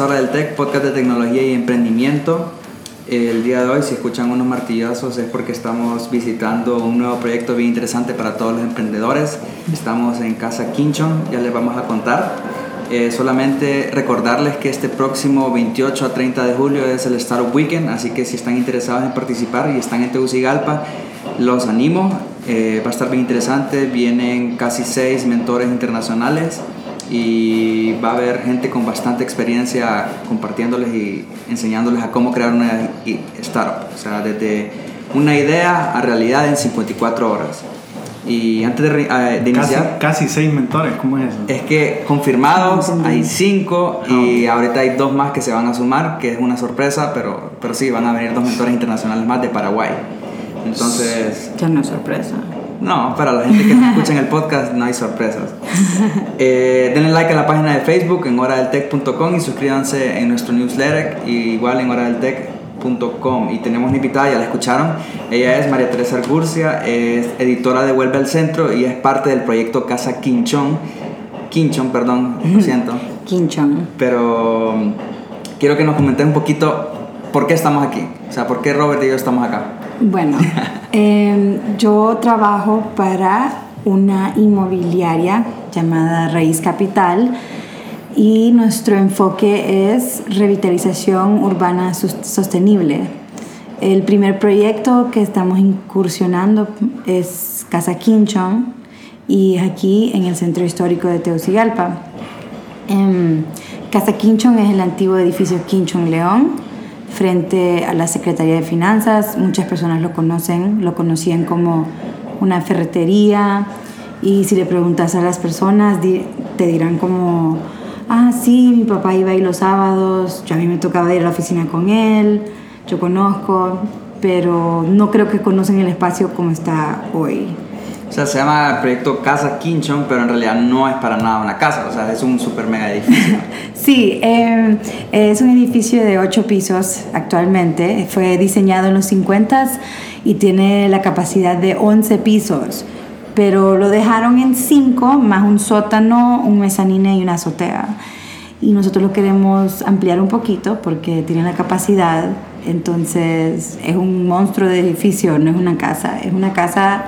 Hora del Tech, podcast de tecnología y emprendimiento. El día de hoy, si escuchan unos martillazos, es porque estamos visitando un nuevo proyecto bien interesante para todos los emprendedores. Estamos en Casa Quinchon, ya les vamos a contar. Eh, solamente recordarles que este próximo 28 a 30 de julio es el Startup Weekend, así que si están interesados en participar y están en Tegucigalpa, los animo. Eh, va a estar bien interesante. Vienen casi seis mentores internacionales y va a haber gente con bastante experiencia compartiéndoles y enseñándoles a cómo crear una startup, o sea, desde una idea a realidad en 54 horas. Y antes de, eh, iniciar... Casi, seis mentores, ¿cómo es eso? Es que confirmados hay cinco y ahorita hay dos más que se van a sumar, que es una sorpresa, pero, pero sí, van a venir dos mentores internacionales más de Paraguay. Entonces... Ya no es sorpresa. No, para la gente que escucha en el podcast no hay sorpresas. Eh, denle like a la página de Facebook en horadeltech.com y suscríbanse en nuestro newsletter y igual en horadeltech.com. Y tenemos una invitada, ya la escucharon. Ella es María Teresa Argurcia, es editora de Vuelve al Centro y es parte del proyecto Casa Quinchón. Quinchón, perdón, lo siento. Quinchón. Pero um, quiero que nos comentes un poquito por qué estamos aquí. O sea, por qué Robert y yo estamos acá. Bueno, em, yo trabajo para una inmobiliaria llamada Raíz Capital y nuestro enfoque es revitalización urbana sostenible. El primer proyecto que estamos incursionando es Casa Quinchón y es aquí en el centro histórico de Tegucigalpa. Em, Casa Quinchón es el antiguo edificio Quinchón León frente a la Secretaría de Finanzas. Muchas personas lo conocen, lo conocían como una ferretería y si le preguntas a las personas te dirán como, ah, sí, mi papá iba ahí los sábados, yo a mí me tocaba ir a la oficina con él, yo conozco, pero no creo que conocen el espacio como está hoy. O sea, se llama proyecto Casa Quinchon, pero en realidad no es para nada una casa, o sea, es un super mega edificio. sí, em, es un edificio de 8 pisos actualmente, fue diseñado en los 50 y tiene la capacidad de 11 pisos, pero lo dejaron en 5 más un sótano, un mezanine y una azotea. Y nosotros lo queremos ampliar un poquito porque tiene la capacidad, entonces es un monstruo de edificio, no es una casa, es una casa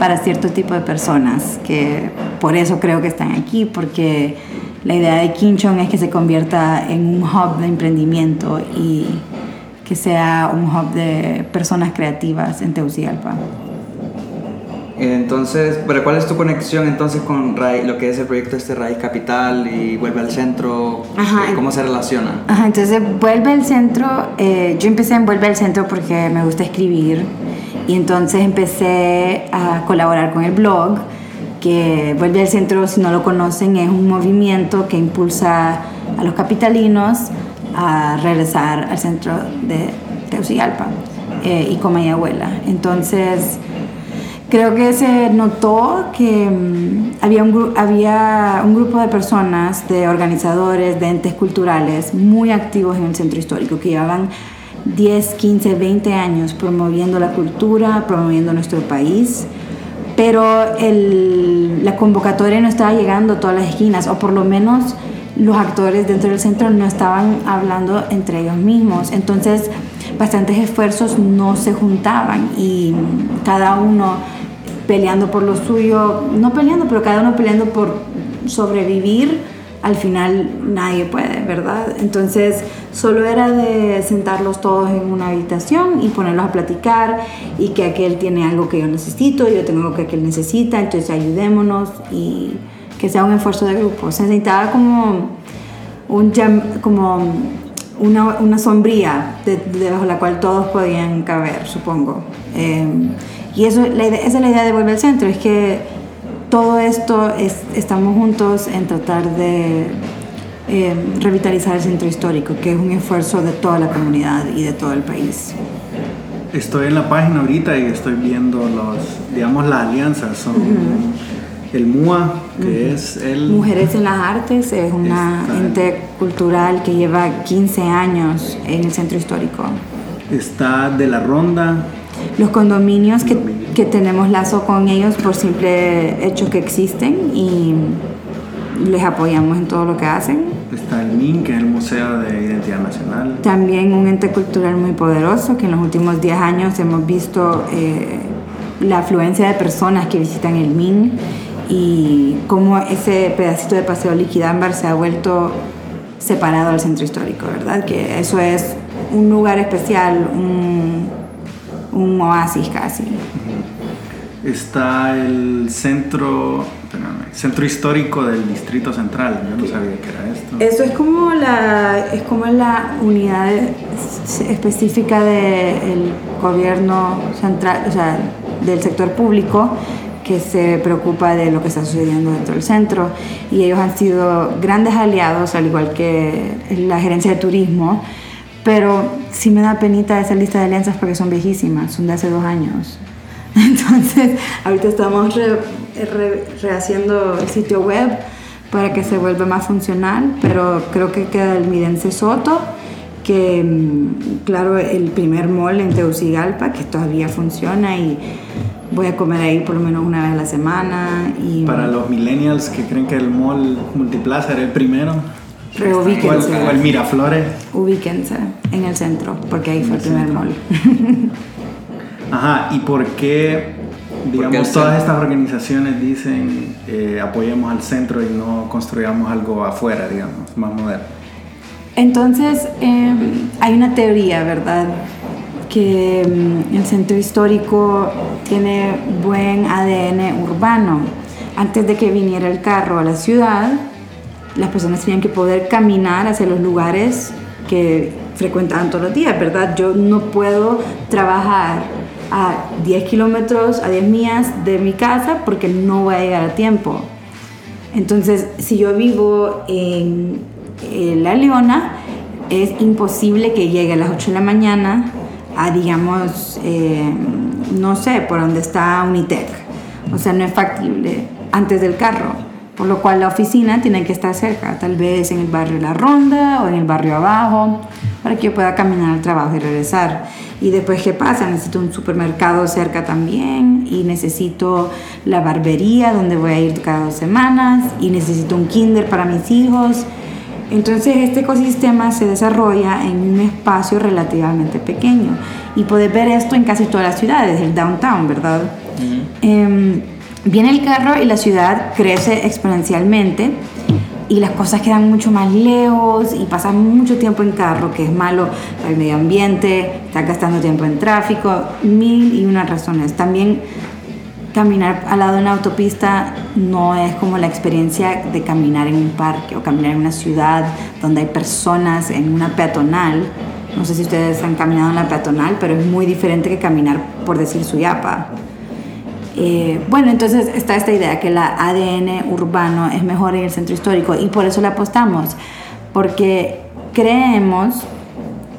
para cierto tipo de personas, que por eso creo que están aquí, porque la idea de Quinchon es que se convierta en un hub de emprendimiento y que sea un hub de personas creativas en Tegucigalpa. Entonces, ¿pero cuál es tu conexión entonces con lo que es el proyecto este Raíz Capital y Vuelve al Centro? ¿Cómo se relaciona? Ajá, entonces Vuelve al Centro, eh, yo empecé en Vuelve al Centro porque me gusta escribir y entonces empecé a colaborar con el blog, que Vuelve al Centro, si no lo conocen, es un movimiento que impulsa a los capitalinos a regresar al centro de Tegucigalpa eh, y Comayagüela. Entonces, creo que se notó que mm, había, un, había un grupo de personas, de organizadores, de entes culturales muy activos en el centro histórico, que llevaban 10, 15, 20 años promoviendo la cultura, promoviendo nuestro país, pero el, la convocatoria no estaba llegando a todas las esquinas, o por lo menos los actores dentro del centro no estaban hablando entre ellos mismos. Entonces, bastantes esfuerzos no se juntaban y cada uno peleando por lo suyo, no peleando, pero cada uno peleando por sobrevivir al final nadie puede, ¿verdad? Entonces solo era de sentarlos todos en una habitación y ponerlos a platicar y que aquel tiene algo que yo necesito, yo tengo algo que aquel necesita, entonces ayudémonos y que sea un esfuerzo de grupo. Se necesitaba como, un, como una, una sombría debajo de la cual todos podían caber, supongo. Eh, y eso, la esa es la idea de Volver al Centro, es que todo esto es, estamos juntos en tratar de eh, revitalizar el centro histórico, que es un esfuerzo de toda la comunidad y de todo el país. Estoy en la página ahorita y estoy viendo los, digamos, las alianzas. Son el MUA, que es el... Mujeres en las Artes, es una ente cultural que lleva 15 años en el centro histórico. Está de la Ronda, los condominios que, que, tenemos lazo con ellos por simple hecho que existen y les apoyamos en todo lo que hacen. Está el MIN, que es el Museo de Identidad Nacional. También un ente cultural muy poderoso, que en los últimos 10 años hemos visto eh, la afluencia de personas que visitan el MIN y cómo ese pedacito de Paseo Liquidámbar se ha vuelto separado del centro histórico, ¿verdad? Que eso es un lugar especial, un, un oasis casi. Está el centro, centro histórico del Distrito Central. Yo no sabía que era esto. Eso es como la, es como la unidad específica del gobierno central, o sea, del sector público que se preocupa de lo que está sucediendo dentro del centro y ellos han sido grandes aliados, al igual que la gerencia de turismo, pero sí me da penita esa lista de alianzas porque son viejísimas, son de hace dos años. Entonces, ahorita estamos rehaciendo el sitio web para que se vuelva más funcional, pero creo que queda el Midense Soto, que mm, claro, el primer mall en Tegucigalpa, que todavía funciona y voy a comer ahí por lo menos una vez a la semana. Y, Para los millennials que creen que el mall Multiplaza era el primero, Reubíquense. O el, Miraflores. Ubíquense en el centro, porque ahí fue el, primer mall. Ajá, ¿y por qué, digamos, todas estas organizaciones dicen eh, apoyemos al centro y no construyamos algo afuera, digamos, más moderno? Entonces, em, hay una teoría, ¿verdad? Que em, el centro histórico tiene buen ADN urbano. Antes de que viniera el carro a la ciudad, las personas tenían que poder caminar hacia los lugares que frecuentaban todos los días, ¿verdad? Yo no puedo trabajar a 10 kilómetros, a 10 millas de mi casa porque no voy a llegar a tiempo. Entonces, si yo vivo en, La Leona, es imposible que llegue a las 8 de la mañana a, digamos, eh, no sé, por donde está Unitec. O sea, no es factible antes del carro por lo cual la oficina tiene que estar cerca, tal vez en el barrio La Ronda o en el barrio abajo, para que yo pueda caminar al trabajo y regresar. Y después, ¿qué pasa? Necesito un supermercado cerca también y necesito la barbería donde voy a ir cada dos semanas y necesito un kinder para mis hijos. Entonces este ecosistema se desarrolla en un espacio relativamente pequeño y puedes ver esto en casi todas las ciudades, el downtown, ¿verdad? Viene el carro y la ciudad crece exponencialmente y las cosas quedan mucho más lejos y pasan mucho tiempo en carro, que es malo para el medio ambiente, está gastando tiempo en tráfico, mil y unas razones. También caminar al lado de una autopista no es como la experiencia de caminar en un parque o caminar en una ciudad donde hay personas en una peatonal. No sé si ustedes han caminado en la peatonal, pero es muy diferente que caminar por decir Suyapa. Eh, bueno, entonces está esta idea que la ADN urbano es mejor en el centro histórico y por eso le apostamos, porque creemos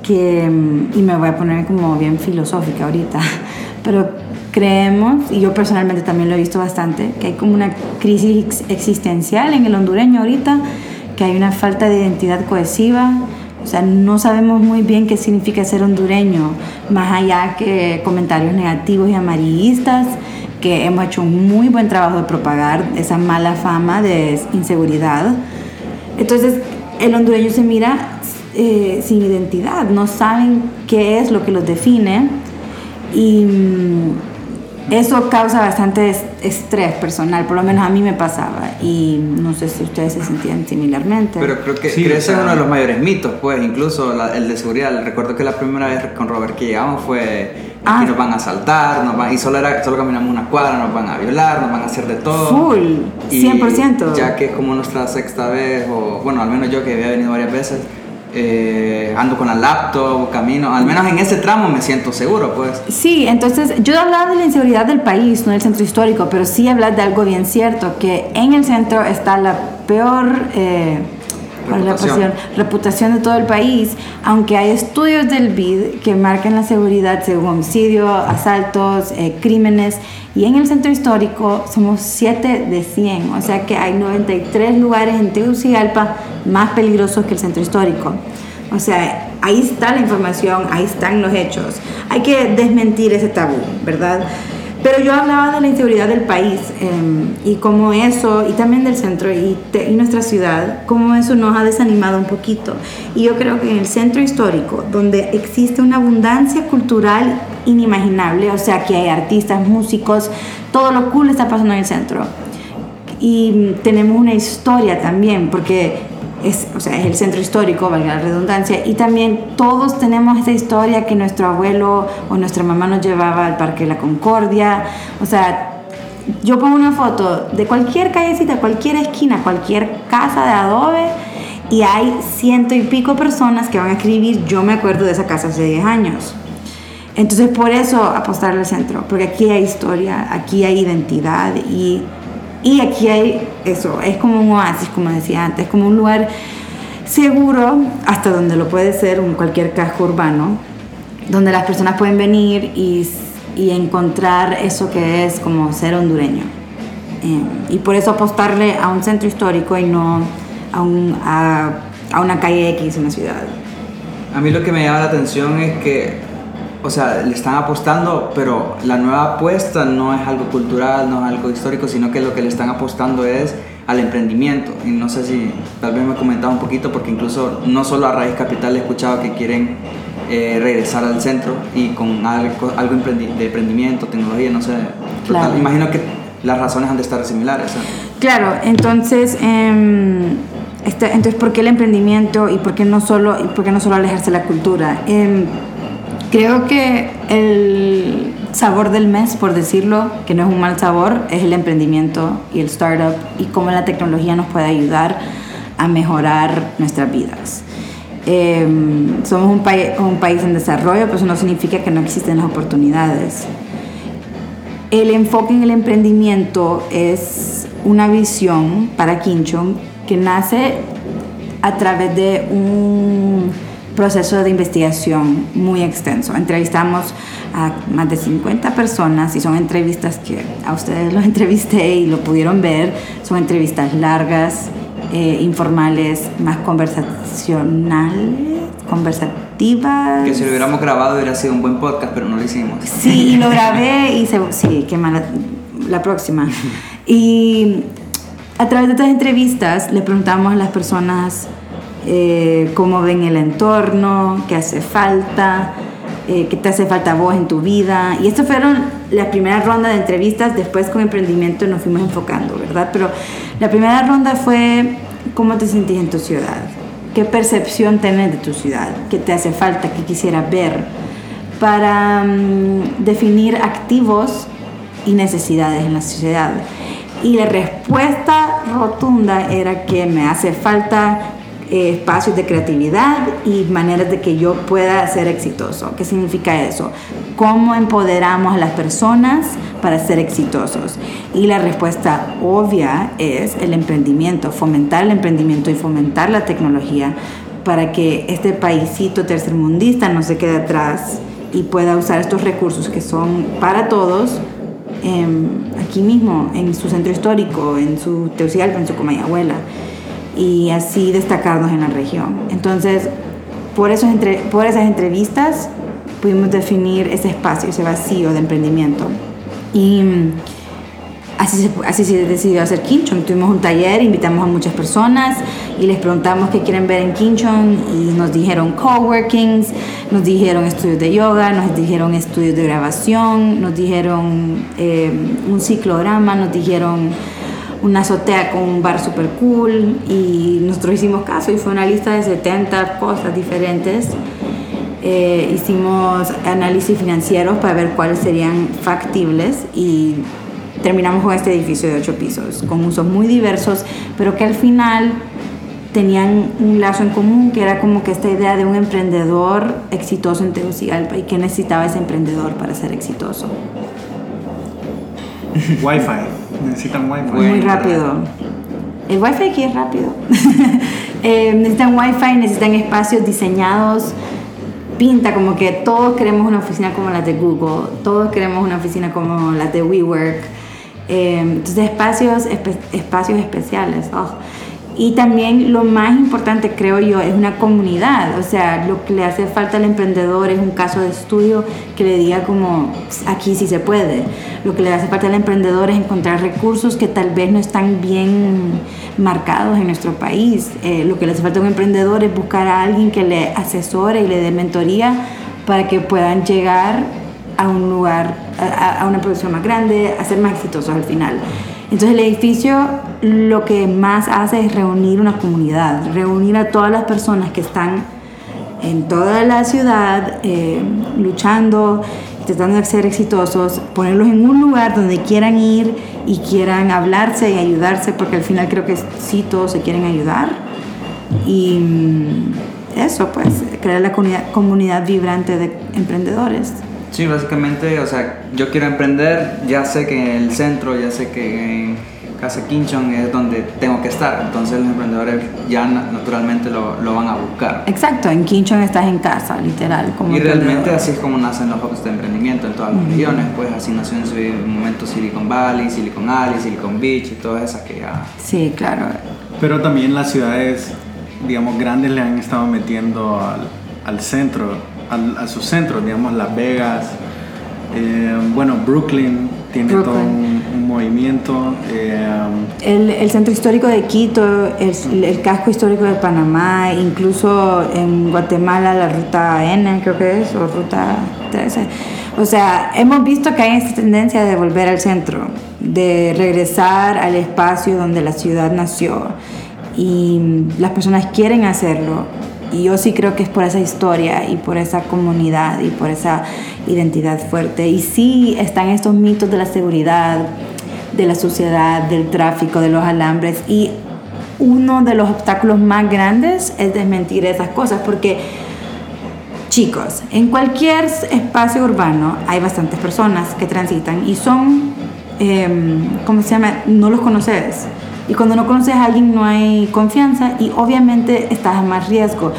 que, mm, y me voy a poner como bien filosófica ahorita, pero creemos, y yo personalmente también lo he visto bastante, que hay como una crisis existencial en el hondureño ahorita, que hay una falta de identidad cohesiva, o sea, no sabemos muy bien qué significa ser hondureño, más allá que comentarios negativos y amarillistas que hemos hecho un muy buen trabajo de propagar esa mala fama de inseguridad. Entonces, el hondureño se mira eh, sin identidad, no saben qué es lo que los define y mm, eso causa bastante estrés personal, por lo menos a mí me pasaba y no sé si ustedes se sentían similarmente. Pero creo que, ese es uno de los mayores mitos, pues incluso el de seguridad. Recuerdo que la primera vez con Robert que llegamos fue Aquí ah. nos van a asaltar, nos van, y solo, era, solo caminamos una cuadra, nos van a violar, nos van a hacer de todo. Full, 100%. ya que es como nuestra sexta vez, o bueno, al menos yo que había venido varias veces, eh, ando con la laptop, camino, al menos en ese tramo me siento seguro, pues. Sí, entonces yo hablaba de la inseguridad del país, no del centro histórico, pero sí hablar de algo bien cierto, que en el centro está la peor... Eh, reputación. reputación de todo el país, aunque hay estudios del BID que marcan la seguridad según homicidio, asaltos, eh, crímenes, y en el centro histórico somos 7 de 100, o sea que hay 93 lugares en Tegucigalpa más peligrosos que el centro histórico. O sea, ahí está la información, ahí están los hechos. Hay que desmentir ese tabú, ¿verdad? Pero yo hablaba de la inseguridad del país em, y cómo eso, y también del centro y, y, nuestra ciudad, cómo eso nos ha desanimado un poquito. Y yo creo que en el centro histórico, donde existe una abundancia cultural inimaginable, o sea, que hay artistas, músicos, todo lo cool está pasando en el centro. Y tenemos una historia también, porque es, o sea, es el centro histórico, valga la redundancia, y también todos tenemos esa historia que nuestro abuelo o nuestra mamá nos llevaba al Parque de la Concordia, o sea, yo pongo una foto de cualquier callecita, cualquier esquina, cualquier casa de adobe, y hay ciento y pico personas que van a escribir, yo me acuerdo de esa casa hace 10 años. Entonces por eso apostar al centro, porque aquí hay historia, aquí hay identidad y y aquí hay eso, es como un oasis, como decía antes, como un lugar seguro, hasta donde lo puede ser un cualquier casco urbano, donde las personas pueden venir y, y encontrar eso que es como ser hondureño. Eh, y por eso apostarle a un centro histórico y no a, un, a, a una calle X en la ciudad. A mí lo que me llama la atención es que o sea, le están apostando, pero la nueva apuesta no es algo cultural, no es algo histórico, sino que lo que le están apostando es al emprendimiento. Y no sé si tal vez me comentaba un poquito, porque incluso no solo a Raíz Capital he escuchado que quieren eh, regresar al centro y con algo, algo de emprendimiento, tecnología, no sé. imagino que las razones han de estar similares. Claro, entonces... Em, este, entonces, ¿por qué el emprendimiento y por qué no solo, y por qué no solo alejarse de la cultura? Eh, Creo que el sabor del mes, por decirlo, que no es un mal sabor, es el emprendimiento y el startup y cómo la tecnología nos puede ayudar a mejorar nuestras vidas. Em, somos un, un país en desarrollo, pero eso no significa que no existen las oportunidades. El enfoque en el emprendimiento es una visión para Kinchon que nace a través de un proceso de investigación muy extenso. Entrevistamos a más de 50 personas y son entrevistas que a ustedes los entrevisté y lo pudieron ver. Son entrevistas largas, eh, informales, más conversacionales, conversativas. Que si lo hubiéramos grabado hubiera sido un buen podcast, pero no lo hicimos. Sí, y lo grabé y se, sí, qué mala, la próxima. Y a través de estas entrevistas le preguntamos a las personas eh, cómo ven el entorno, qué hace falta, eh, qué te hace falta vos en tu vida. Y estas fueron las primeras rondas de entrevistas, después con emprendimiento nos fuimos enfocando, ¿verdad? Pero la primera ronda fue cómo te sentís en tu ciudad, qué percepción tenés de tu ciudad, qué te hace falta, qué quisieras ver, para mm, definir activos y necesidades en la sociedad. Y la respuesta rotunda era que me hace falta eh, espacios de creatividad y maneras de que yo pueda ser exitoso. ¿Qué significa eso? ¿Cómo empoderamos a las personas para ser exitosos? Y la respuesta obvia es el emprendimiento, fomentar el emprendimiento y fomentar la tecnología para que este paísito tercermundista no se quede atrás y pueda usar estos recursos que son para todos em, aquí mismo, en su centro histórico, en su Tegucigalpa, en su Comayagüela y así destacarnos en la región. Entonces, por, esos entre, por esas entrevistas pudimos definir ese espacio, ese vacío de emprendimiento. Y así se, así se decidió hacer Kinchon. Tuvimos un taller, invitamos a muchas personas y les preguntamos qué quieren ver en Kinchon y nos dijeron coworkings, nos dijeron estudios de yoga, nos dijeron estudios de grabación, nos dijeron eh, un ciclograma, nos dijeron una azotea con un bar super cool y nosotros hicimos caso y fue una lista de 70 cosas diferentes. Eh, hicimos análisis financieros para ver cuáles serían factibles y terminamos con este edificio de 8 pisos, con usos muy diversos, pero que al final tenían un lazo en común, que era como que esta idea de un emprendedor exitoso en Tegucigalpa y que necesitaba ese emprendedor para ser exitoso. Wi-Fi. Necesitan wifi. Muy rápido. El wifi aquí es rápido. eh, necesitan wifi, necesitan espacios diseñados. Pinta como que todos queremos una oficina como la de Google, todos queremos una oficina como la de WeWork. Eh, entonces espacios, espacios especiales. Oh. Y también lo más importante, creo yo, es una comunidad. O sea, lo que le hace falta al emprendedor es un caso de estudio que le diga como, aquí sí se puede. Lo que le hace falta al emprendedor es encontrar recursos que tal vez no están bien marcados en nuestro país. Eh, lo que le hace falta a un emprendedor es buscar a alguien que le asesore y le dé mentoría para que puedan llegar a un lugar, a, a una producción más grande, a ser más exitosos al final. Entonces el edificio lo que más hace es reunir una comunidad, reunir a todas las personas que están en toda la ciudad eh, luchando, tratando de ser exitosos, ponerlos en un lugar donde quieran ir y quieran hablarse y ayudarse, porque al final creo que sí todos se quieren ayudar. Y mm, eso, pues, crear la comunidad, comunidad vibrante de emprendedores. Sí, básicamente, o sea, yo quiero emprender, ya sé que en el centro, ya sé que en Casa Quinchon es donde tengo que estar, entonces los emprendedores ya naturalmente lo, lo van a buscar. Exacto, en Quinchon estás en casa, literal. Como y realmente así es como nacen los hubs de emprendimiento en todas las regiones, pues así nació en su momento Silicon Valley, Silicon Alley, Silicon Beach y todas esas que ya... Sí, claro. Pero también las ciudades, digamos, grandes le han estado metiendo al, al centro a, sus centros, digamos Las Vegas, eh, bueno, Brooklyn tiene todo un, movimiento. Eh, el, el, centro histórico de Quito, el, el, casco histórico de Panamá, incluso en Guatemala la ruta N, creo que es, o ruta 13. O sea, hemos visto que hay esta tendencia de volver al centro, de regresar al espacio donde la ciudad nació. Y las personas quieren hacerlo y yo sí creo que es por esa historia y por esa comunidad y por esa identidad fuerte. Y sí están estos mitos de la seguridad, de la suciedad, del tráfico, de los alambres. Y uno de los obstáculos más grandes es desmentir esas cosas porque... Chicos, en cualquier espacio urbano hay bastantes personas que transitan y son, eh, ¿cómo se llama? No los conoces y cuando no conoces a alguien no hay confianza y obviamente estás a más riesgo.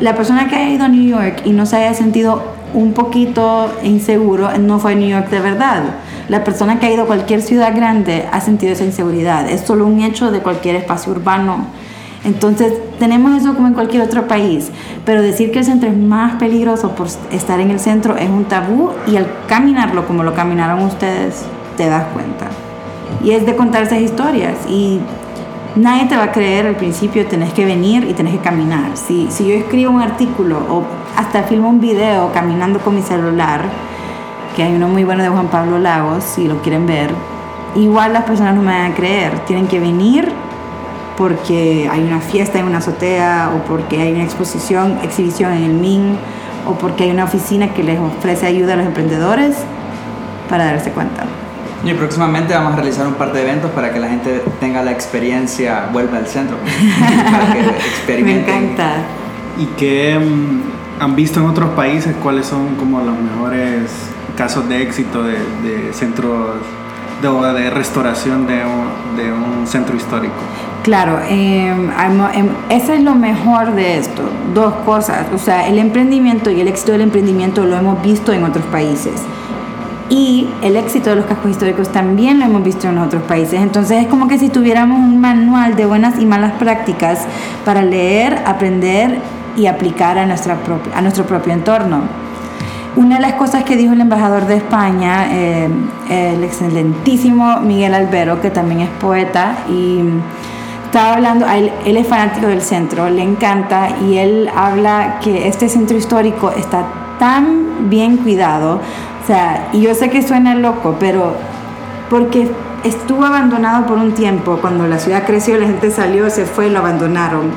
La persona que ha ido a New York y no se haya sentido un poquito inseguro no fue a New York de verdad. La persona que ha ido a cualquier ciudad grande ha sentido esa inseguridad. Es solo un hecho de cualquier espacio urbano. Entonces, tenemos eso como en cualquier otro país, pero decir que el centro es más peligroso por estar en el centro es un tabú y al caminarlo como lo caminaron ustedes, te das cuenta y es de contarse historias y nadie te va a creer al principio, tenés que venir y tenés que caminar. Si, si yo escribo un artículo o hasta filmo un video caminando con mi celular, que hay uno muy bueno de Juan Pablo Lagos, si lo quieren ver, igual las personas no me van a creer, tienen que venir porque hay una fiesta en una azotea o porque hay una exposición, exhibición en el MIN o porque hay una oficina que les ofrece ayuda a los emprendedores para darse cuenta. Y próximamente vamos a realizar un par de eventos para que la gente tenga la experiencia, vuelva al centro, para que experimenten. Me encanta. ¿Y qué mm, han visto en otros países? ¿Cuáles son como los mejores casos de éxito de, centros de, de restauración de un, de un, centro histórico? Claro, eh, eso es lo mejor de esto. Dos cosas. O sea, el emprendimiento y el éxito del emprendimiento lo hemos visto en otros países y el éxito de los cascos históricos también lo hemos visto en otros países. Entonces es como que si tuviéramos un manual de buenas y malas prácticas para leer, aprender y aplicar a, nuestra a nuestro propio entorno. Una de las cosas que dijo el embajador de España, eh, el excelentísimo Miguel Albero, que también es poeta y estaba hablando, él, él es fanático del centro, le encanta y él habla que este centro histórico está tan bien cuidado o sea, y yo sé que suena loco, pero porque estuvo abandonado por un tiempo, cuando la ciudad creció, la gente salió, se fue, lo abandonaron.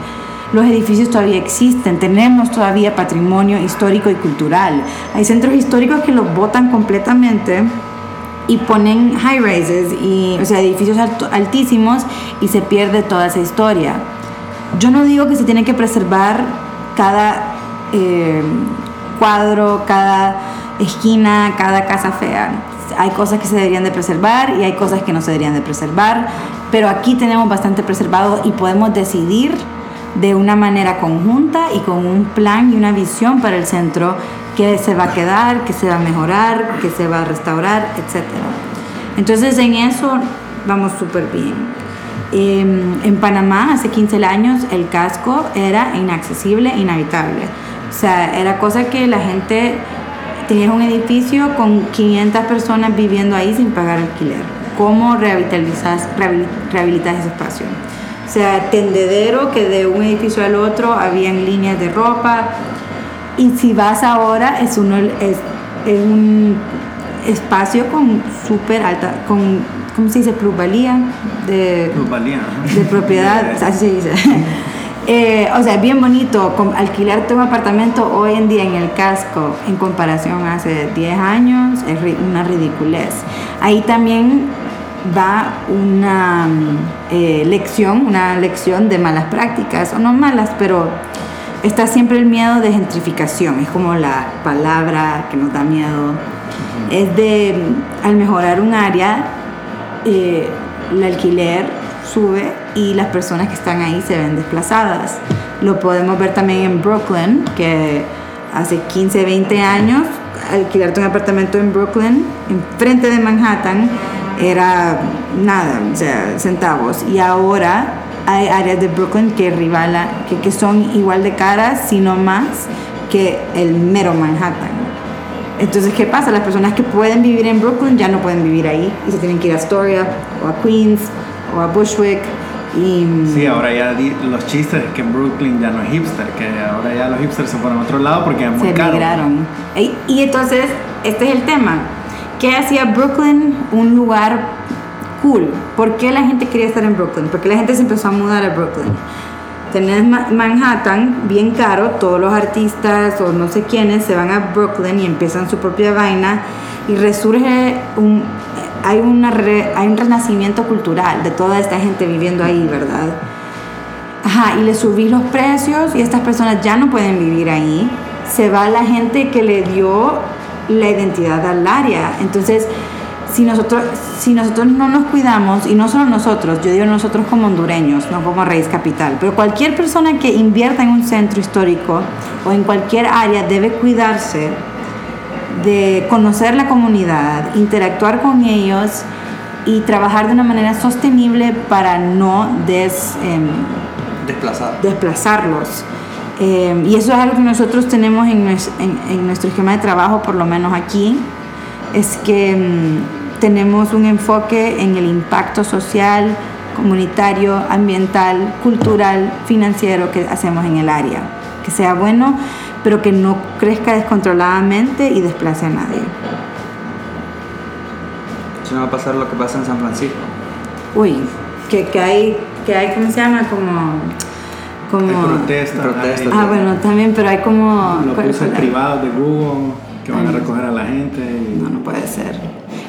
Los edificios todavía existen, tenemos todavía patrimonio histórico y cultural. Hay centros históricos que los botan completamente y ponen high rises, y, o sea, edificios altísimos y se pierde toda esa historia. Yo no digo que se tiene que preservar cada eh, cuadro, cada esquina, cada casa fea. Hay cosas que se deberían de preservar y hay cosas que no se deberían de preservar, pero aquí tenemos bastante preservado y podemos decidir de una manera conjunta y con un plan y una visión para el centro qué se va a quedar, qué se va a mejorar, qué se va a restaurar, etc. Entonces en eso vamos súper bien. Em, en Panamá, hace 15 años, el casco era inaccesible, inhabitable. O sea, era cosa que la gente tenía un edificio con 500 personas viviendo ahí sin pagar alquiler. ¿Cómo rehabilitas, rehabilitas ese espacio? O sea, tendedero que de un edificio al otro habían líneas de ropa. Y si vas ahora, es, uno, es, es un espacio con súper alta, con ¿cómo se dice? Plusvalía de, de propiedad, así se dice. Eh, o sea, bien bonito alquilarte un apartamento hoy en día en el casco en comparación a hace 10 años es una ridiculez. Ahí también va una eh, lección, una lección de malas prácticas, o no malas, pero está siempre el miedo de gentrificación, es como la palabra que nos da miedo. Es de, al mejorar un área, eh, el alquiler sube y las personas que están ahí se ven desplazadas. Lo podemos ver también en Brooklyn, que hace 15, 20 años alquilarte un apartamento en Brooklyn, enfrente de Manhattan, era nada, o sea, centavos. Y ahora hay áreas de Brooklyn que rivala, que, que son igual de caras, sino más que el mero Manhattan. Entonces, ¿qué pasa? Las personas que pueden vivir en Brooklyn ya no pueden vivir ahí y se tienen que ir a Astoria o a Queens o a Bushwick. Y, sí, ahora ya los chistes que en Brooklyn ya no es hipster, que ahora ya los hipsters se fueron a otro lado porque es muy se caro. migraron. Y, y entonces, este es el tema. ¿Qué hacía Brooklyn un lugar cool? ¿Por qué la gente quería estar en Brooklyn? Porque la gente se empezó a mudar a Brooklyn tenés Manhattan bien caro, todos los artistas o no sé quiénes se van a Brooklyn y empiezan su propia vaina y resurge un hay, una hay un renacimiento cultural de toda esta gente viviendo ahí, ¿verdad? Ajá, y le subís los precios y estas personas ya no pueden vivir ahí. Se va la gente que le dio la identidad al área. Entonces, si nosotros, si nosotros no nos cuidamos, y no solo nosotros, yo digo nosotros como hondureños, no como raíz capital, pero cualquier persona que invierta en un centro histórico o en cualquier área debe cuidarse de conocer la comunidad, interactuar con ellos y trabajar de una manera sostenible para no des, em, desplazarlos. Em, y eso es algo que nosotros tenemos en, en, nuestro esquema de trabajo, por lo menos aquí, es que em, tenemos un enfoque en el impacto social, comunitario, ambiental, cultural, financiero que hacemos en el área. Que sea bueno, pero que no crezca descontroladamente y desplace a nadie. Eso no va a pasar lo que pasa en San Francisco. Uy, que, que hay, que hay, ¿cómo se llama? Como como protestas. Protesta, ah, bueno, también, pero hay como... Los buses privados de Google que van a recoger a la gente. No, no puede ser.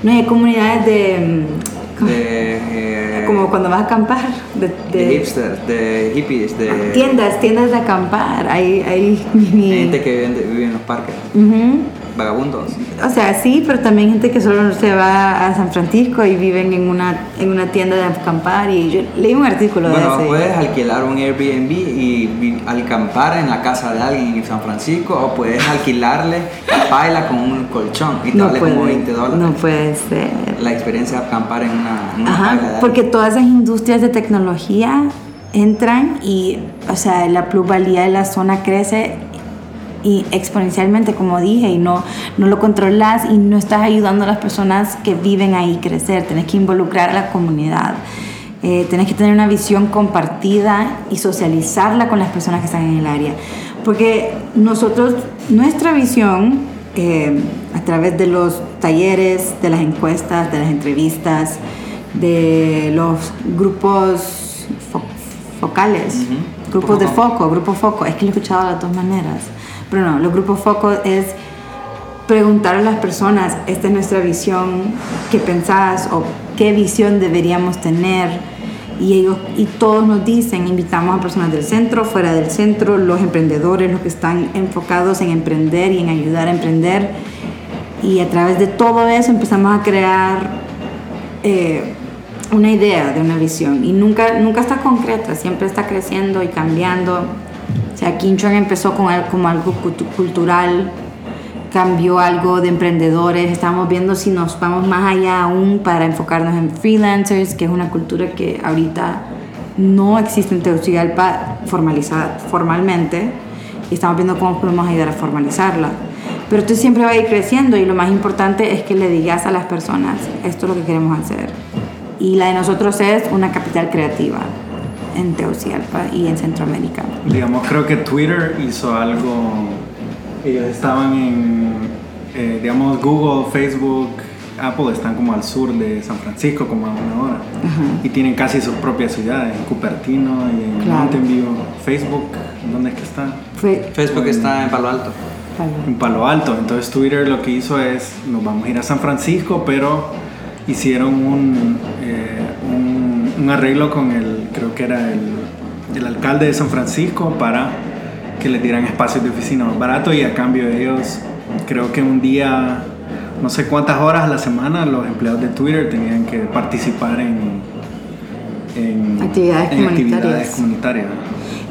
No, hay comunidades de... De, eh, como cuando vas a acampar. De, de, hipsters, de hippies, de... Tiendas, tiendas de acampar. Hay, hay, gente que vive, en los parques vagabundos. O sea, sí, pero también gente que solo se va a San Francisco y viven en una, en una tienda de acampar. Y yo leí un artículo de eso. puedes alquilar un Airbnb y acampar en la casa de alguien en San Francisco o puedes alquilarle baila con un colchón y te no vale como 20 dólares. No puede ser. La experiencia de acampar en una, Ajá, Porque todas esas industrias de tecnología entran y, o sea, la plusvalía de la zona crece y exponencialmente, como dije, y no, no lo controlas y no estás ayudando a las personas que viven ahí crecer. Tienes que involucrar a la comunidad. Eh, tienes que tener una visión compartida y socializarla con las personas que están en el área. Porque nosotros, nuestra visión, eh, a través de los talleres, de las encuestas, de las entrevistas, de los grupos focales, grupos de foco, grupo foco, es que lo he escuchado de las dos maneras pero no, los grupos foco es preguntar a las personas, esta es nuestra visión, qué pensás o qué visión deberíamos tener. Y ellos y todos nos dicen, invitamos a personas del centro, fuera del centro, los emprendedores, los que están enfocados en emprender y en ayudar a emprender. Y a través de todo eso empezamos a crear eh, una idea de una visión. Y nunca, nunca está concreta, siempre está creciendo y cambiando sea, Quinchón empezó con, como algo cultural cambió algo de emprendedores, estamos viendo si nos vamos más allá aún para enfocarnos en freelancers, que es una cultura que ahorita no existe en Tegucigalpa formalizada formalmente y estamos viendo cómo podemos ayudar a formalizarla. Pero esto siempre va a ir creciendo y lo más importante es que le digas a las personas, esto es lo que queremos hacer. Y la de nosotros es una capital creativa en Tegucigalpa y en Centroamérica. Digamos, creo que Twitter hizo algo, ellos estaban en, eh, digamos, Google, Facebook, Apple están como al sur de San Francisco, como a una hora. Y tienen casi sus propias ciudades, en Cupertino y en Claro. Mountain View. Facebook, ¿dónde es que está? Fue, Facebook está en Palo Alto. En Palo Alto. Entonces Twitter lo que hizo es, nos vamos a ir a San Francisco, pero hicieron un, eh, un, arreglo con el, creo que era el, el alcalde de San Francisco para que les dieran espacios de oficina más barato y a cambio de ellos, creo que un día, no sé cuántas horas a la semana, los empleados de Twitter tenían que participar en, en Actividades en comunitarias. actividades comunitarias.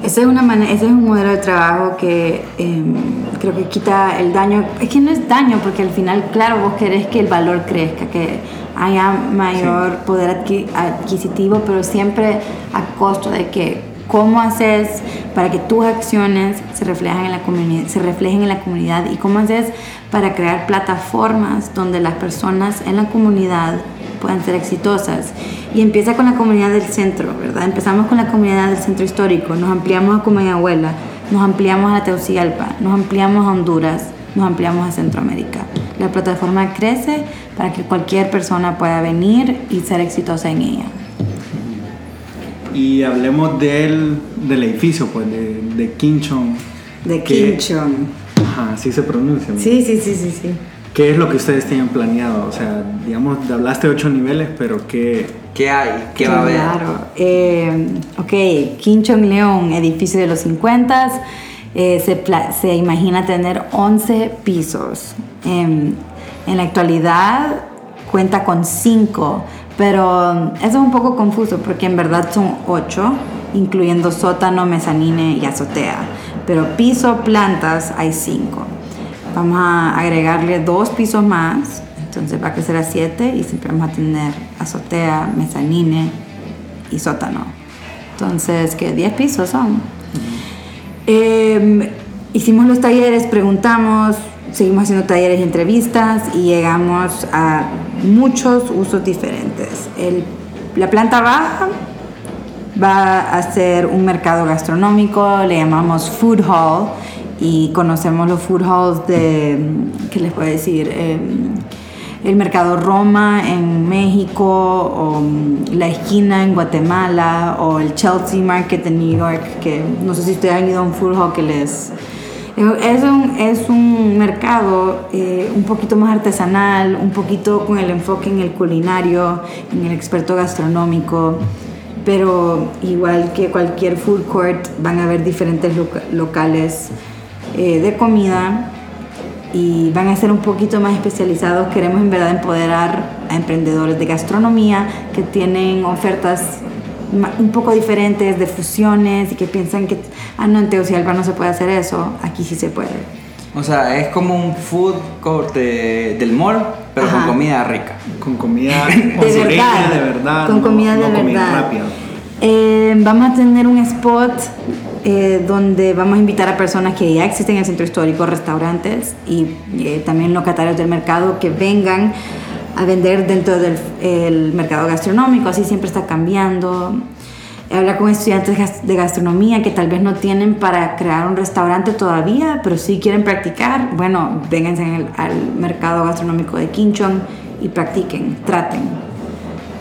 Ese es, una ese es un modelo de trabajo que em, creo que quita el daño. Es que no es daño, porque al final, claro, vos querés que el valor crezca, que haya mayor poder adqui- adquisitivo, pero siempre a costo de que cómo haces para que tus acciones se reflejen en la comunidad, se reflejen en la comunidad y cómo haces para crear plataformas donde las personas en la comunidad puedan ser exitosas. Y empieza con la comunidad del centro, ¿verdad? Empezamos con la comunidad del centro histórico, nos ampliamos a Comayagüela, nos ampliamos a Teucigalpa, nos ampliamos a Honduras, nos ampliamos a Centroamérica. La plataforma crece para que cualquier persona pueda venir y ser exitosa en ella. Y hablemos del, del edificio, pues, de, de Kinchon. De que- Kinchon. Ajá, así se pronuncia. Sí, sí, sí, sí, sí. ¿Qué es lo que ustedes tienen planeado? O sea, digamos, hablaste de ocho niveles, pero ¿qué? ¿Qué hay? ¿Qué va a haber? Claro. Eh, ok, Kinchon León, edificio de los 50, eh, se, se imagina tener 11 pisos. Em, en la actualidad cuenta con 5, pero eso es un poco confuso porque en verdad son 8, incluyendo sótano, mezanine y azotea. Pero piso, plantas, hay 5. Vamos a agregarle dos pisos más, entonces va a crecer a 7 y siempre vamos a tener azotea, mezanine y sótano. Entonces, que 10 pisos son. Eh, hicimos los talleres, preguntamos, seguimos haciendo talleres y entrevistas y llegamos a muchos usos diferentes. El- la planta baja va a ser un mercado gastronómico, le llamamos food hall y conocemos los food halls de, ¿qué les puedo decir? Eh, el mercado Roma en México o mm, la esquina en Guatemala o el Chelsea Market en New York, que no sé si ustedes han ido a un food hall que les... Es un, es un mercado eh, un poquito más artesanal, un poquito con el enfoque en el culinario, en el experto gastronómico, pero igual que cualquier food court van a haber diferentes loca- locales eh, de comida y van a ser un poquito más especializados. Queremos en verdad empoderar a emprendedores de gastronomía que tienen ofertas un poco diferentes de fusiones y que piensan que, ah, no, en Tegucigalpa no se puede hacer eso, aquí sí se puede. O sea, es como un food court de- del mall, pero Ajá. con comida rica. Con comida De verdad, de verdad. con no- comida no de comida verdad. rápida. Eh, vamos a tener un spot eh, donde vamos a invitar a personas que ya existen en el centro histórico, restaurantes y eh, también locatarios del mercado que vengan a vender dentro del el mercado gastronómico, así siempre está cambiando. Hablar con estudiantes de gastronomía que tal vez no tienen para crear un restaurante todavía, pero sí quieren practicar. Bueno, vénganse en el- al mercado gastronómico de Quinchon y practiquen, traten.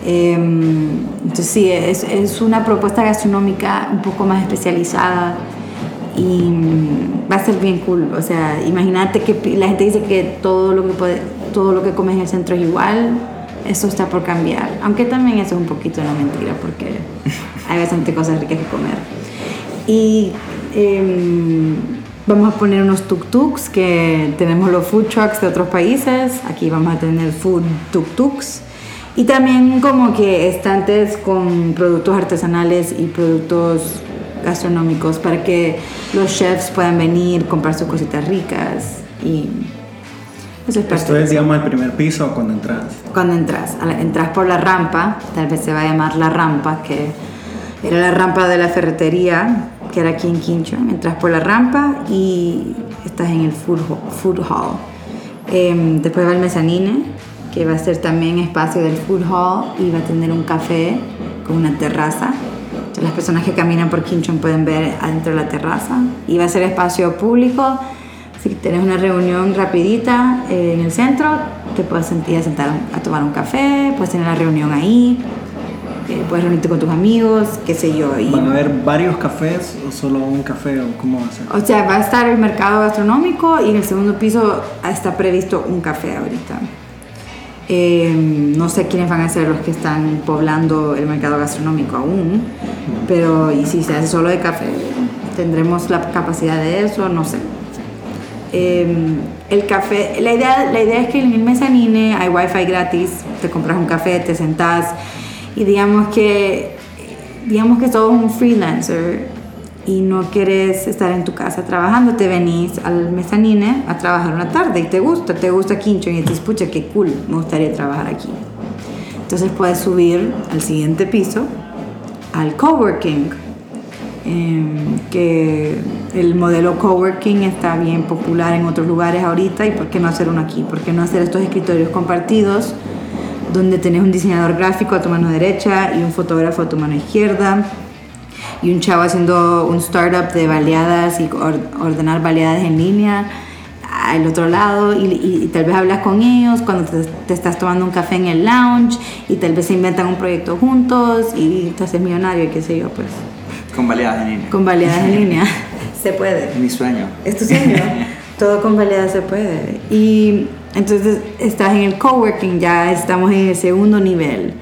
Em, entonces sí, es, es una propuesta gastronómica un poco más especializada y va a ser bien cool. O sea, imagínate que la gente dice que todo lo que puede, todo lo que comes en el centro es igual. Eso está por cambiar. Aunque también eso es un poquito una mentira porque hay bastante cosas ricas que comer. Y em, vamos a poner unos tuk-tuks que tenemos los food trucks de otros países. Aquí vamos a tener food tuk-tuks. Y también como que estantes con productos artesanales y productos gastronómicos para que los chefs puedan venir, comprar sus cositas ricas y Eso es parte Esto es, digamos, el primer piso cuando entras. Cuando entras, entras por la rampa, tal vez se va a llamar la rampa, que era la rampa de la ferretería, que era aquí en Quincho. Entras por la rampa y estás en el food, ho- food hall. Em, después va el mezanine, que va a ser también espacio del food hall y va a tener un café con una terraza. Entonces, las personas que caminan por Quinchon pueden ver adentro de la terraza. Y va a ser espacio público. Si tienes una reunión rapidita eh, en el centro, te puedes sentir a sentar a tomar un café, puedes tener la reunión ahí, eh, puedes reunirte con tus amigos, qué sé yo. Y, ¿Van a haber varios cafés o solo un café o cómo va a ser? o sea, va a estar el mercado gastronómico y en el segundo piso está previsto un café ahorita. Eh, no sé quiénes van a ser los que están poblando el mercado gastronómico aún, pero y si se hace solo de café, tendremos la capacidad de eso, no sé. Eh, el café, la idea, la idea es que en el mezanine hay wifi gratis, te compras un café, te sentás y digamos que digamos que sos un freelancer y no quieres estar en tu casa trabajando, te venís al mezanine a trabajar una tarde y te gusta, te gusta Quincho y dices, pucha, qué cool, me gustaría trabajar aquí. Entonces puedes subir al siguiente piso, al coworking, em, que el modelo coworking está bien popular en otros lugares ahorita y por qué no hacer uno aquí, por qué no hacer estos escritorios compartidos donde tenés un diseñador gráfico a tu mano derecha y un fotógrafo a tu mano izquierda y un chavo haciendo un startup de baleadas y or- ordenar baleadas en línea al otro lado y, y- y tal vez hablas con ellos cuando te, te estás tomando un café en el lounge y tal vez se inventan un proyecto juntos y te haces millonario y qué sé yo pues Con baleadas en línea. con baleadas en línea se puede mi sueño. es tu sueño. Todo con validad se puede. Y entonces estás en el coworking, ya estamos en el segundo nivel.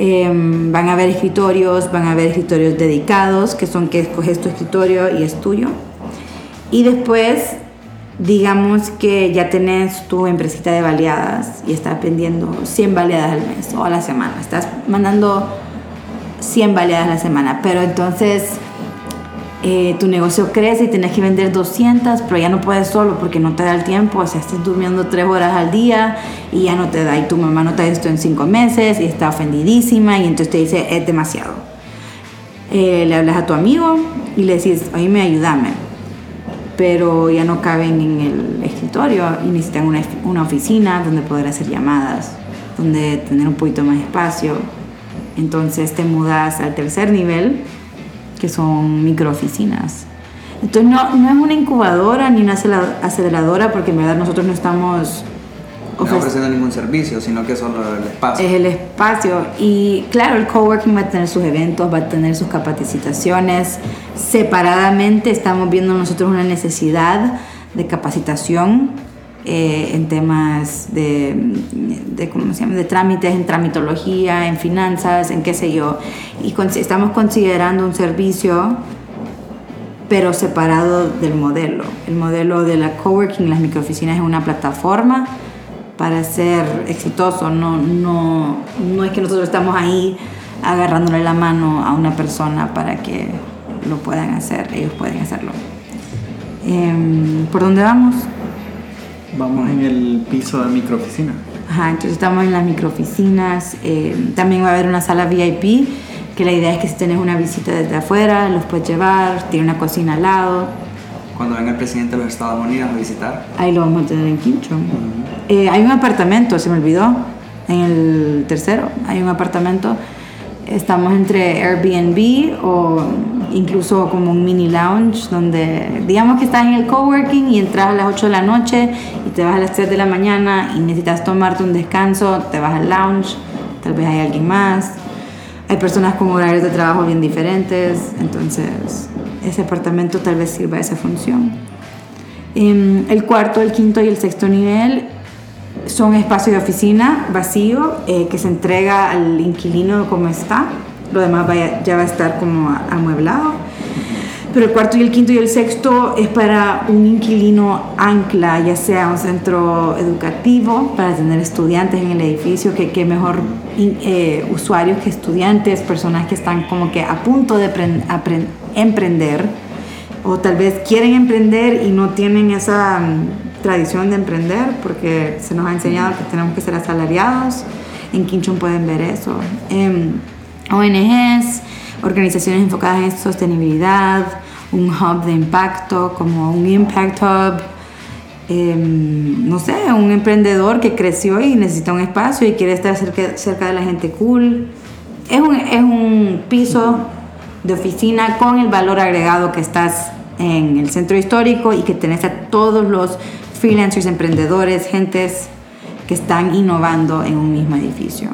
Em, van a haber escritorios, van a haber escritorios dedicados, que son que escoges tu escritorio y es tuyo. Y después, digamos que ya tenés tu empresita de baleadas y estás vendiendo 100 baleadas al mes o a la semana. Estás mandando 100 baleadas a la semana, pero entonces eh, tu negocio crece y tenés que vender 200, pero ya no puedes solo porque no te da el tiempo, o sea, estás durmiendo 3 horas al día y ya no te da, y tu mamá no te da esto en 5 meses y está ofendidísima y entonces te dice, es demasiado. Eh, le hablas a tu amigo y le decís, oíme, ayúdame, pero ya no caben en el escritorio y necesitan una, una oficina donde poder hacer llamadas, donde tener un poquito más espacio. Entonces te mudas al tercer nivel, que son microoficinas. Entonces no, no es una incubadora ni una aceleradora porque en verdad nosotros no estamos No ofreciendo ningún servicio, sino que solo el espacio. es el espacio y claro el coworking va a tener sus eventos va a tener sus capacitaciones separadamente estamos viendo nosotros una necesidad de capacitación eh, en temas de, de cómo se llama de trámites en tramitología en finanzas en qué sé yo y con- estamos considerando un servicio pero separado del modelo. El modelo de la coworking, las microoficinas es una plataforma para ser exitoso. No, no, no es que nosotros estamos ahí agarrándole la mano a una persona para que lo puedan hacer. Ellos pueden hacerlo. Em, ¿Por dónde vamos? Vamos en el piso de microoficina. Ajá, entonces estamos en las microoficinas. eh, también va a haber una sala VIP, que la idea es que si tienes una visita desde afuera, los puedes llevar, tiene una cocina al lado. Cuando venga el presidente de los Estados Unidos a visitar. Ahí lo vamos a tener en Quincho. Eh, hay un apartamento, se me olvidó, en el tercero. Hay un apartamento. Estamos entre Airbnb o incluso como un mini lounge donde digamos que estás en el coworking y entras a las 8 de la noche y te vas a las 3 de la mañana y necesitas tomarte un descanso, te vas al lounge, tal vez hay alguien más. Hay personas con horarios de trabajo bien diferentes, entonces ese apartamento tal vez sirva a esa función. Em, el cuarto, el quinto y el sexto nivel son espacios de oficina vacío eh, que se entrega al inquilino como está. Lo demás vaya- ya va a estar como amueblado. Pero el cuarto y el quinto y el sexto es para un inquilino ancla, ya sea un centro educativo para tener estudiantes en el edificio, que, que mejor eh, usuarios que estudiantes, personas que están como que a punto de emprender o tal vez quieren emprender y no tienen esa, tradición de emprender porque se nos ha enseñado que tenemos que ser asalariados. En Quinchón pueden ver eso. ONGs, organizaciones enfocadas en sostenibilidad, un hub de impacto como un Impact Hub. Em, no sé, un emprendedor que creció y necesita un espacio y quiere estar cerca, cerca de la gente cool. Es un, es un piso de oficina con el valor agregado que estás en el centro histórico y que tenés a todos los freelancers, emprendedores, gentes que están innovando en un mismo edificio.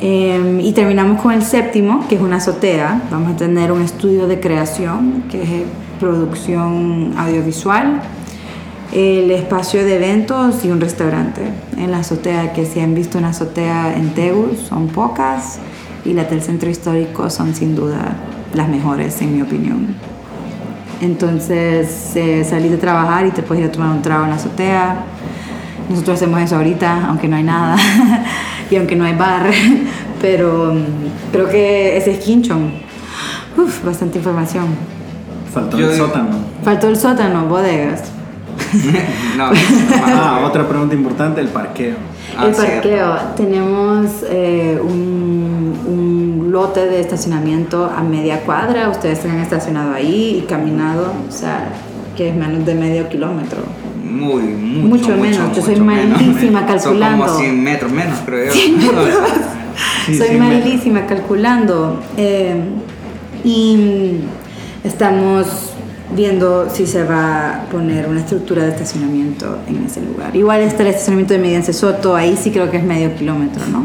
Em, y terminamos con el séptimo, que es una azotea. Vamos a tener un estudio de creación, que es producción audiovisual, el espacio de eventos y un restaurante en la azotea, que si han visto una azotea en Tegus, son pocas, y las del centro histórico son sin duda las mejores, en mi opinión. Entonces eh, salí de trabajar y te puedes ir a tomar un trago en la azotea. Nosotros hacemos eso ahorita, aunque no hay nada y aunque no hay bar, pero mm, creo que ese es Quinchon. Uf, bastante información. Faltó el sótano. Faltó el sótano, bodegas. no, ah, otra pregunta importante, el parqueo. Ah, el cierto. parqueo. Tenemos eh, un, un lote de estacionamiento a media cuadra. Ustedes se han estacionado ahí y caminado, o sea, que es menos de medio kilómetro. Muy, mucho, Mucho menos. Yo soy malísima Son calculando. como 100 metros menos, creo yo. Sí, Soy sí, me- malísima calculando. eh, y estamos viendo si se va a poner una estructura de estacionamiento en ese lugar. Igual está el estacionamiento de Mediense Soto, ahí sí creo que es medio kilómetro, ¿no?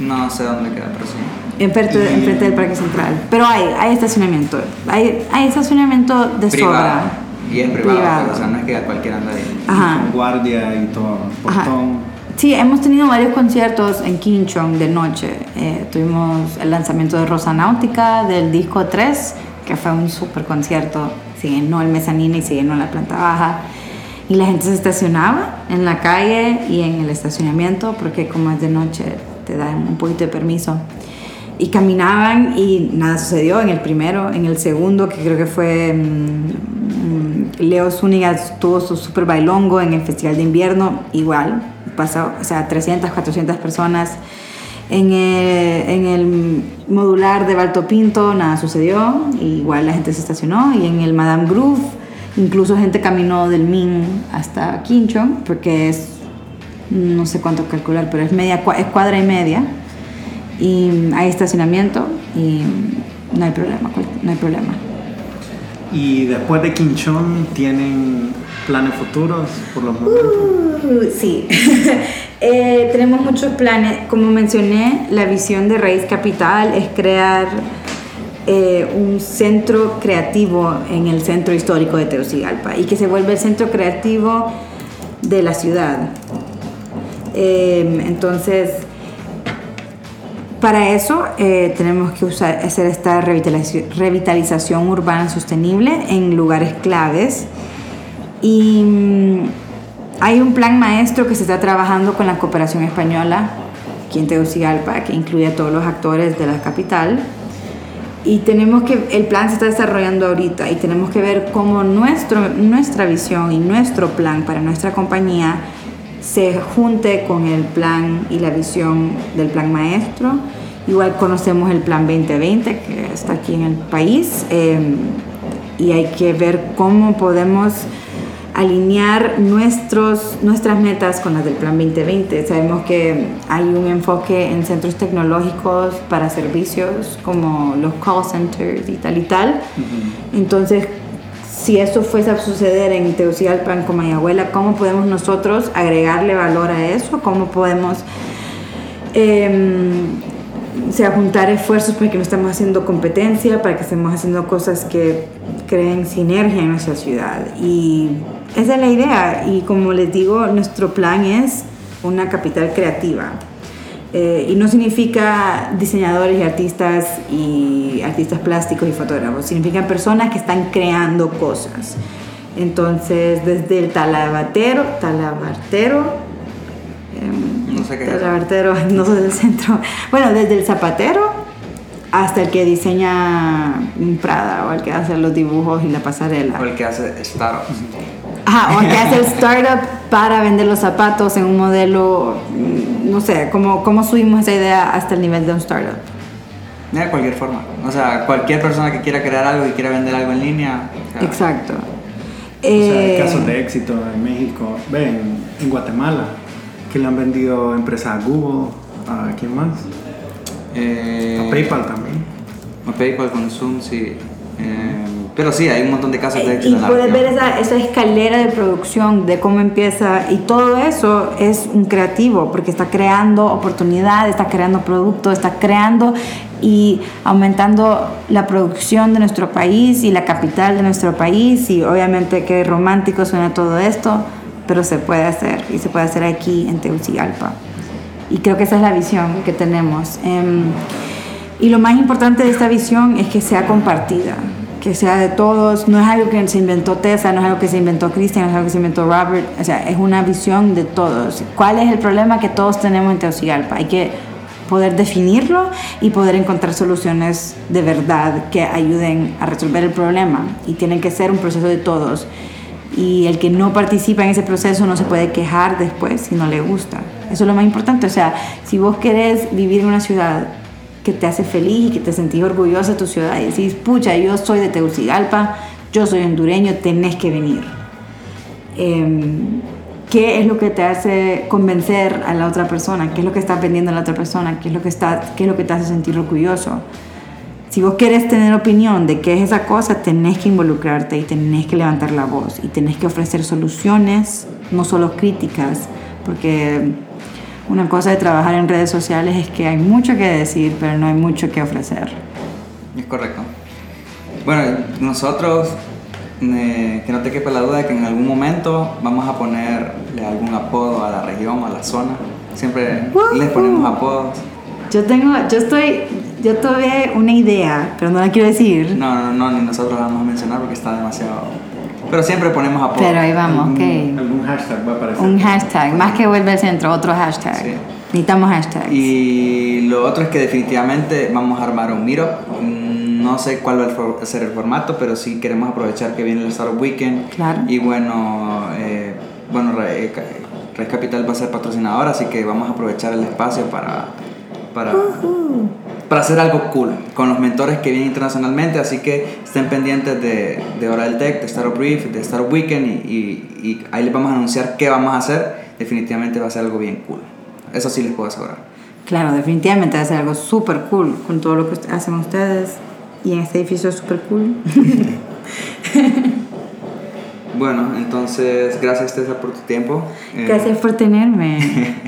No sé dónde queda, pero sí. Enfrente, Y- enfrente del Parque Central. Pero hay, hay estacionamiento. Hay, hay estacionamiento de Privado. sobra. Y es privado, Privado. pero, o sea, no es que a cualquiera anda ahí. Ajá. Con guardia y todo, Ajá. portón. Sí, hemos tenido varios conciertos en Quinchon de noche. Eh, tuvimos el lanzamiento de Rosa Náutica del disco 3, que fue un super concierto. Se llenó el mezanino y se llenó la planta baja. Y la gente se estacionaba en la calle y en el estacionamiento, porque como es de noche, te dan un poquito de permiso. Y caminaban y nada sucedió en el primero. En el segundo, que creo que fue mm, mm, Leo Zúñiga, tuvo su super bailongo en el Festival de Invierno, igual, pasó, o sea, 300, 400 personas. En el, en el modular de Balto Pinto nada sucedió, igual la gente se estacionó. Y en el Madame Groove, incluso gente caminó del Min hasta Quinchon, porque es, no sé cuánto calcular, pero es, media, es cuadra y media. Y hay estacionamiento y no hay problema, no hay problema. Y después de Quinchón, ¿tienen planes futuros por los momentos? Uh, sí, Eh, tenemos muchos planes. Como mencioné, la visión de Raíz Capital es crear eh, un centro creativo en el centro histórico de Tegucigalpa y que se vuelva el centro creativo de la ciudad. Eh, entonces, para eso tenemos que hacer esta revitalización, revitalización urbana sostenible en lugares claves. Y mm, hay un plan maestro que se está trabajando con la cooperación española aquí en Tegucigalpa, que incluye a todos los actores de la capital. Y tenemos que, el plan se está desarrollando ahorita y tenemos que ver cómo nuestro, nuestra visión y nuestro plan para nuestra compañía se junte con el plan y la visión del plan maestro. Igual conocemos el plan 2020 que está aquí en el país eh, y hay que ver cómo podemos alinear nuestros, nuestras metas con las del Plan 2020. Sabemos que hay un enfoque en centros tecnológicos para servicios como los call centers y tal y tal. Entonces, si eso fuese a suceder en Tegucigalpa, en Comayagüela, ¿cómo podemos nosotros agregarle valor a eso? ¿Cómo podemos em, o sea, esfuerzos para que no estemos haciendo competencia, para que estemos haciendo cosas que creen sinergia en nuestra ciudad. Y esa es la idea. Y como les digo, nuestro plan es una capital creativa. Eh, y no significa diseñadores y artistas y artistas plásticos y fotógrafos, significan personas que están creando cosas. Entonces, desde el talabatero, talabartero, sé qué no soy del centro, bueno, desde el zapatero hasta el que diseña un Prada o el que hace los dibujos y la pasarela. O el que hace startups. Ajá, o que hace el startup para vender los zapatos en un modelo, mm, no sé, ¿cómo, cómo subimos esa idea hasta el nivel de un startup? De cualquier forma. O sea, cualquier persona que quiera crear algo y quiera vender algo en línea. o sea, Exacto. O sea, hay Eh, casos de éxito en México, ven, en Guatemala, que le han vendido empresas a Google, a quién más, eh, a PayPal también. a PayPal con Zoom, sí. Eh, pero sí, hay un montón de casos de Y éxito la puedes ver esa, esa escalera de producción, de cómo empieza, y todo eso es un creativo, porque está creando oportunidades, está creando productos, está creando y aumentando la producción de nuestro país y la capital de nuestro país, y obviamente que romántico suena todo esto, pero se puede hacer, y se puede hacer aquí en Tegucigalpa. Y creo que esa es la visión que tenemos. Em, y lo más importante de esta visión es que sea compartida, que sea de todos. No es algo que se inventó Tessa, no es algo que se inventó Christian, no es algo que se inventó Robert. O sea, es una visión de todos. ¿Cuál es el problema que todos tenemos en Tegucigalpa? Hay que poder definirlo y poder encontrar soluciones de verdad que ayuden a resolver el problema. Y tiene que ser un proceso de todos. Y el que no participa en ese proceso no se puede quejar después si no le gusta. Eso es lo más importante. O sea, si vos querés vivir en una ciudad que te hace feliz y que te sentís orgullosa de tu ciudad y decís, pucha, yo soy de Tegucigalpa, yo soy hondureño, tenés que venir. Em, ¿Qué es lo que te hace convencer a la otra persona? ¿Qué es lo que estás vendiendo a la otra persona? ¿Qué es lo que, está, qué es lo que te hace sentir orgulloso? Si vos querés tener opinión de qué es esa cosa, tenés que involucrarte y tenés que levantar la voz y tenés que ofrecer soluciones, no solo críticas, porque una cosa de trabajar en redes sociales es que hay mucho que decir, pero no hay mucho que ofrecer. Es correcto. Bueno, nosotros, eh, que no te quepa la duda de que en algún momento vamos a ponerle algún apodo a la región, a la zona. Siempre les ponemos apodos. Yo tengo, yo estoy, yo tuve una idea, pero no la quiero decir. No, no, no, ni nosotros la vamos a mencionar porque está demasiado... Pero siempre ponemos apodos. Pero ahí vamos, algún, ok. algún hashtag va a aparecer. Un hashtag, más que vuelve al centro, otro hashtag. Sí. Necesitamos hashtags. Y lo otro es que definitivamente vamos a armar un meetup. Mm, No sé cuál va a ser el formato, pero sí queremos aprovechar que viene el Startup Weekend. Claro. Y bueno, eh, bueno Re- eh, Ca- Red Capital va a ser patrocinador, así que vamos a aprovechar el espacio para, para, para hacer algo cool con los mentores que vienen internacionalmente. Así que estén pendientes de, de Hora del Tech, de Startup Brief, de Startup Weekend y, y- y ahí les vamos a anunciar qué vamos a hacer. Definitivamente va a ser algo bien cool. Eso sí les puedo asegurar. Claro, definitivamente va a ser algo súper cool con todo lo que hacen ustedes. Y en este edificio es súper cool. Bueno, entonces gracias Tessa por tu tiempo. Gracias por tenerme.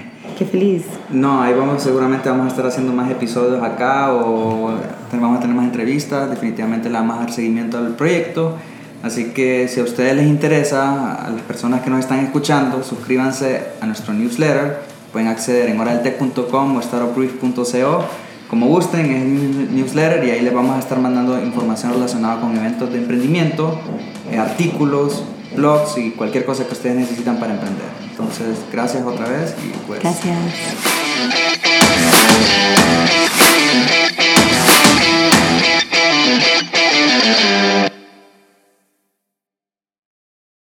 Qué feliz. No, ahí vamos, seguramente vamos a estar haciendo más episodios acá o vamos a tener más entrevistas. Definitivamente le vamos a dar seguimiento al proyecto. Así que si a ustedes les interesa, a las personas que nos están escuchando, suscríbanse a nuestro newsletter. Pueden acceder en oraltech.com o startupbrief.co. Como gusten, es un newsletter y ahí les vamos a estar mandando información relacionada con eventos de emprendimiento, eh, artículos, blogs y cualquier cosa que ustedes necesitan para emprender. Entonces, gracias otra vez y pues... Gracias. gracias.